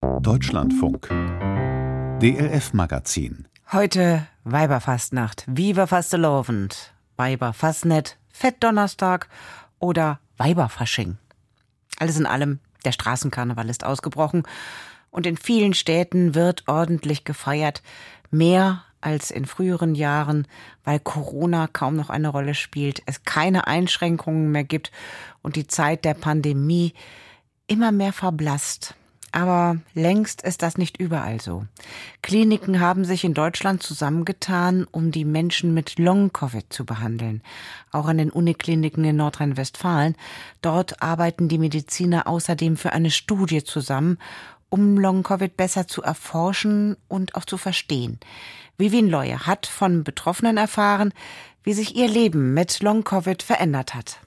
Deutschlandfunk. DLF Magazin. Heute Weiberfastnacht, Viva Fastelovend, Weiberfastnet, Fettdonnerstag oder Weiberfasching. Alles in allem, der Straßenkarneval ist ausgebrochen und in vielen Städten wird ordentlich gefeiert. Mehr als in früheren Jahren, weil Corona kaum noch eine Rolle spielt, es keine Einschränkungen mehr gibt und die Zeit der Pandemie immer mehr verblasst. Aber längst ist das nicht überall so. Kliniken haben sich in Deutschland zusammengetan, um die Menschen mit Long-Covid zu behandeln. Auch an den Unikliniken in Nordrhein-Westfalen. Dort arbeiten die Mediziner außerdem für eine Studie zusammen, um Long-Covid besser zu erforschen und auch zu verstehen. Vivian Leue hat von Betroffenen erfahren, wie sich ihr Leben mit Long-Covid verändert hat.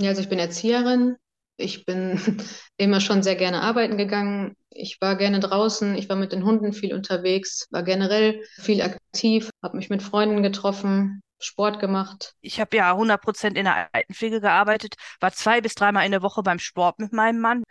Ja, also ich bin Erzieherin. Ich bin immer schon sehr gerne arbeiten gegangen. Ich war gerne draußen. Ich war mit den Hunden viel unterwegs, war generell viel aktiv, habe mich mit Freunden getroffen, Sport gemacht. Ich habe ja 100 Prozent in der Altenpflege gearbeitet, war zwei bis dreimal in der Woche beim Sport mit meinem Mann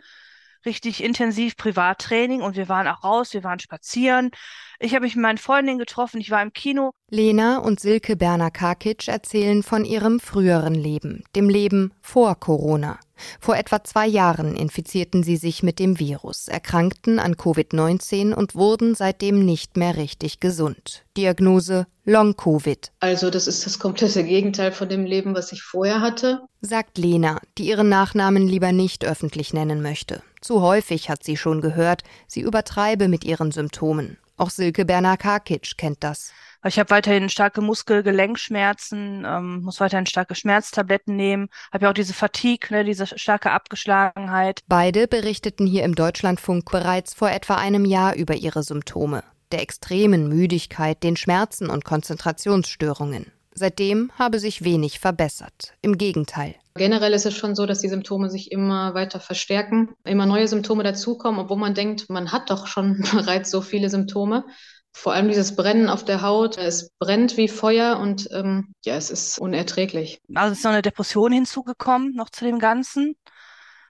richtig intensiv Privattraining und wir waren auch raus, wir waren spazieren. Ich habe mich mit meinen Freundinnen getroffen, ich war im Kino. Lena und Silke Berner-Karkic erzählen von ihrem früheren Leben, dem Leben vor Corona. Vor etwa zwei Jahren infizierten sie sich mit dem Virus, erkrankten an Covid-19 und wurden seitdem nicht mehr richtig gesund. Diagnose Long-Covid. Also das ist das komplette Gegenteil von dem Leben, was ich vorher hatte. Sagt Lena, die ihren Nachnamen lieber nicht öffentlich nennen möchte. Zu häufig hat sie schon gehört, sie übertreibe mit ihren Symptomen. Auch Silke Berner-Karkic kennt das. Ich habe weiterhin starke Muskel-Gelenkschmerzen, ähm, muss weiterhin starke Schmerztabletten nehmen, habe ja auch diese Fatigue, ne, diese starke Abgeschlagenheit. Beide berichteten hier im Deutschlandfunk bereits vor etwa einem Jahr über ihre Symptome, der extremen Müdigkeit, den Schmerzen und Konzentrationsstörungen. Seitdem habe sich wenig verbessert. Im Gegenteil. Generell ist es schon so, dass die Symptome sich immer weiter verstärken, immer neue Symptome dazukommen, obwohl man denkt, man hat doch schon bereits so viele Symptome. Vor allem dieses Brennen auf der Haut, es brennt wie Feuer und ähm, ja, es ist unerträglich. Also ist noch eine Depression hinzugekommen, noch zu dem Ganzen.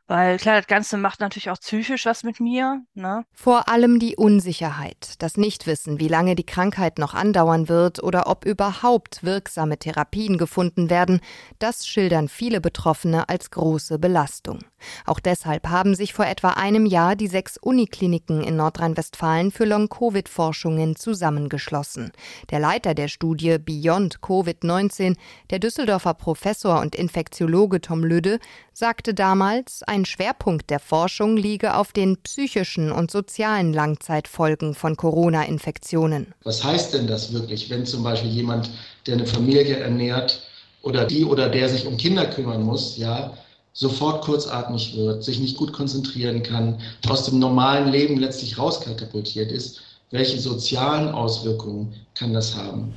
Weil klar, das Ganze macht natürlich auch psychisch was mit mir. Ne? Vor allem die Unsicherheit, das Nichtwissen, wie lange die Krankheit noch andauern wird oder ob überhaupt wirksame Therapien gefunden werden, das schildern viele Betroffene als große Belastung. Auch deshalb haben sich vor etwa einem Jahr die sechs Unikliniken in Nordrhein-Westfalen für Long-Covid-Forschungen zusammengeschlossen. Der Leiter der Studie Beyond Covid-19, der Düsseldorfer Professor und Infektiologe Tom Lüde, sagte damals, ein Schwerpunkt der Forschung liege auf den psychischen und sozialen Langzeitfolgen von Corona-Infektionen. Was heißt denn das wirklich, wenn zum Beispiel jemand, der eine Familie ernährt oder die oder der sich um Kinder kümmern muss, ja, sofort kurzatmig wird, sich nicht gut konzentrieren kann, aus dem normalen Leben letztlich rauskatapultiert ist, welche sozialen Auswirkungen kann das haben?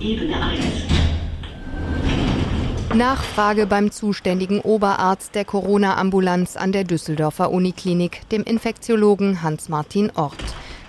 Ebene 1. Nachfrage beim zuständigen Oberarzt der Corona-Ambulanz an der Düsseldorfer Uniklinik, dem Infektiologen Hans-Martin Ort.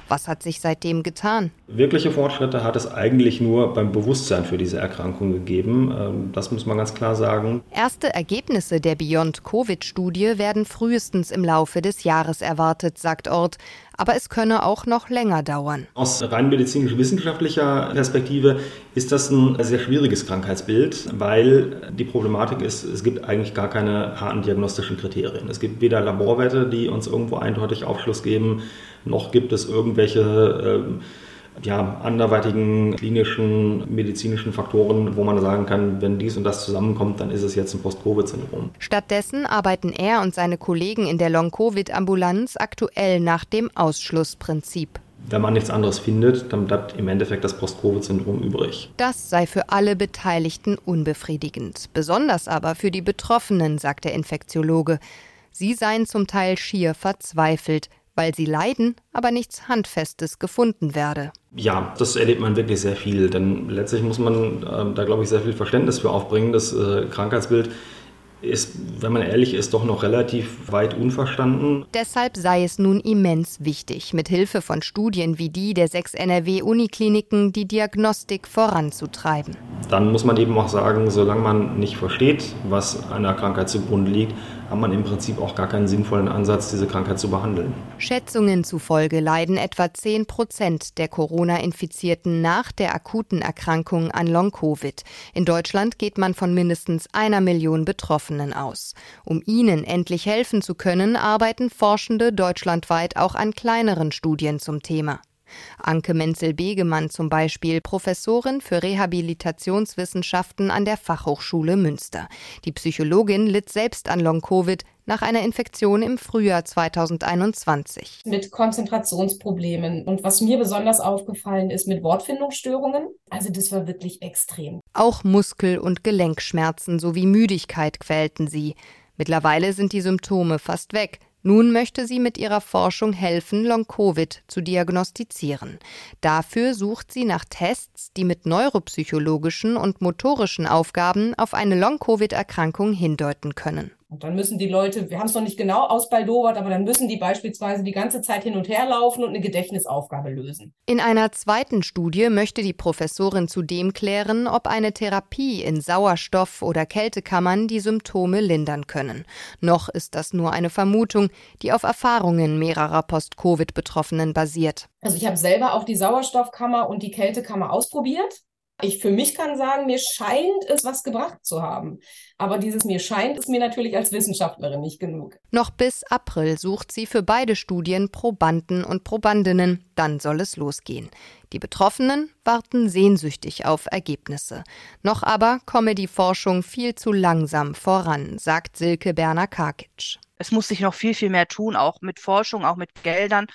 Was hat sich seitdem getan? Wirkliche Fortschritte hat es eigentlich nur beim Bewusstsein für diese Erkrankung gegeben. Ähm, das muss man ganz klar sagen. Erste Ergebnisse der Beyond-Covid-Studie werden frühestens im Laufe des Jahres erwartet, sagt Ort. Aber es könne auch noch länger dauern. Aus rein medizinisch-wissenschaftlicher Perspektive ist das ein sehr schwieriges Krankheitsbild, weil die Problematik ist, es gibt eigentlich gar keine harten diagnostischen Kriterien. Es gibt weder Laborwerte, die uns irgendwo eindeutig Aufschluss geben, noch gibt es irgendwelche äh, ja, anderweitigen klinischen, medizinischen Faktoren, wo man sagen kann, wenn dies und das zusammenkommt, dann ist es jetzt ein Post-Covid-Syndrom. Stattdessen arbeiten er und seine Kollegen in der Long-Covid-Ambulanz aktuell nach dem Ausschlussprinzip. Wenn man nichts anderes findet, dann bleibt im Endeffekt das Post-Covid-Syndrom übrig. Das sei für alle Beteiligten unbefriedigend. Besonders aber für die Betroffenen, sagt der Infektiologe. Sie seien zum Teil schier verzweifelt, weil sie leiden, aber nichts Handfestes gefunden werde. Ja, das erlebt man wirklich sehr viel, denn letztlich muss man äh, da, glaube ich, sehr viel Verständnis für aufbringen. Das äh, Krankheitsbild ist, wenn man ehrlich ist, doch noch relativ weit unverstanden. Deshalb sei es nun immens wichtig, mit Hilfe von Studien wie die der sechs NRW-Unikliniken die Diagnostik voranzutreiben. Dann muss man eben auch sagen, solange man nicht versteht, was einer Krankheit zugrunde liegt, hat man im Prinzip auch gar keinen sinnvollen Ansatz, diese Krankheit zu behandeln. Schätzungen zufolge leiden etwa 10 Prozent der Corona-Infizierten nach der akuten Erkrankung an Long-Covid. In Deutschland geht man von mindestens einer Million Betroffenen aus. Um ihnen endlich helfen zu können, arbeiten Forschende deutschlandweit auch an kleineren Studien zum Thema. Anke Menzel-Begemann zum Beispiel, Professorin für Rehabilitationswissenschaften an der Fachhochschule Münster. Die Psychologin litt selbst an Long-Covid nach einer Infektion im Frühjahr 2021. Mit Konzentrationsproblemen. Und was mir besonders aufgefallen ist, mit Wortfindungsstörungen. Also das war wirklich extrem. Auch Muskel- und Gelenkschmerzen sowie Müdigkeit quälten sie. Mittlerweile sind die Symptome fast weg. Nun möchte sie mit ihrer Forschung helfen, Long-Covid zu diagnostizieren. Dafür sucht sie nach Tests, die mit neuropsychologischen und motorischen Aufgaben auf eine Long-Covid-Erkrankung hindeuten können. Und dann müssen die Leute, wir haben es noch nicht genau ausbaldowert, aber dann müssen die beispielsweise die ganze Zeit hin und her laufen und eine Gedächtnisaufgabe lösen. In einer zweiten Studie möchte die Professorin zudem klären, ob eine Therapie in Sauerstoff- oder Kältekammern die Symptome lindern können. Noch ist das nur eine Vermutung, die auf Erfahrungen mehrerer Post-Covid-Betroffenen basiert. Also ich habe selber auch die Sauerstoffkammer und die Kältekammer ausprobiert. Ich für mich kann sagen, mir scheint es was gebracht zu haben. Aber dieses mir scheint ist mir natürlich als Wissenschaftlerin nicht genug. Noch bis April sucht sie für beide Studien Probanden und Probandinnen. Dann soll es losgehen. Die Betroffenen warten sehnsüchtig auf Ergebnisse. Noch aber komme die Forschung viel zu langsam voran, sagt Silke Berner-Karkic. Es muss sich noch viel, viel mehr tun, auch mit Forschung, auch mit Geldern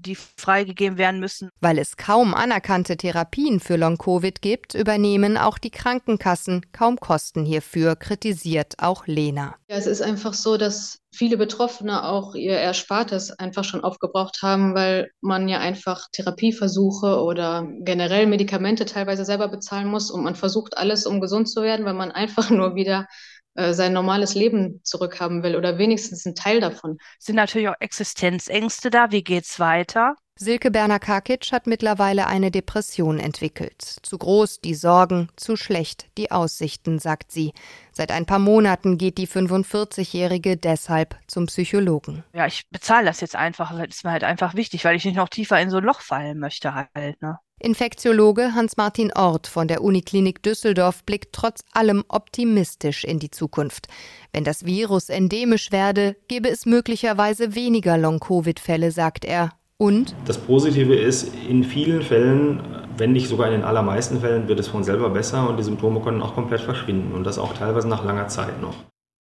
die freigegeben werden müssen. Weil es kaum anerkannte Therapien für Long-Covid gibt, übernehmen auch die Krankenkassen kaum Kosten hierfür, kritisiert auch Lena. Ja, es ist einfach so, dass viele Betroffene auch ihr Erspartes einfach schon aufgebraucht haben, weil man ja einfach Therapieversuche oder generell Medikamente teilweise selber bezahlen muss und man versucht alles, um gesund zu werden, weil man einfach nur wieder sein normales Leben zurückhaben will oder wenigstens ein Teil davon. Sind natürlich auch Existenzängste da. Wie geht's weiter? Silke Berner-Karkic hat mittlerweile eine Depression entwickelt. Zu groß die Sorgen, zu schlecht die Aussichten, sagt sie. Seit ein paar Monaten geht die 45-Jährige deshalb zum Psychologen. Ja, ich bezahle das jetzt einfach, weil es mir halt einfach wichtig, weil ich nicht noch tiefer in so ein Loch fallen möchte halt. Ne? Infektiologe Hans-Martin Ort von der Uniklinik Düsseldorf blickt trotz allem optimistisch in die Zukunft. Wenn das Virus endemisch werde, gäbe es möglicherweise weniger Long-Covid-Fälle, sagt er. Und? Das Positive ist, in vielen Fällen, wenn nicht sogar in den allermeisten Fällen, wird es von selber besser und die Symptome können auch komplett verschwinden und das auch teilweise nach langer Zeit noch.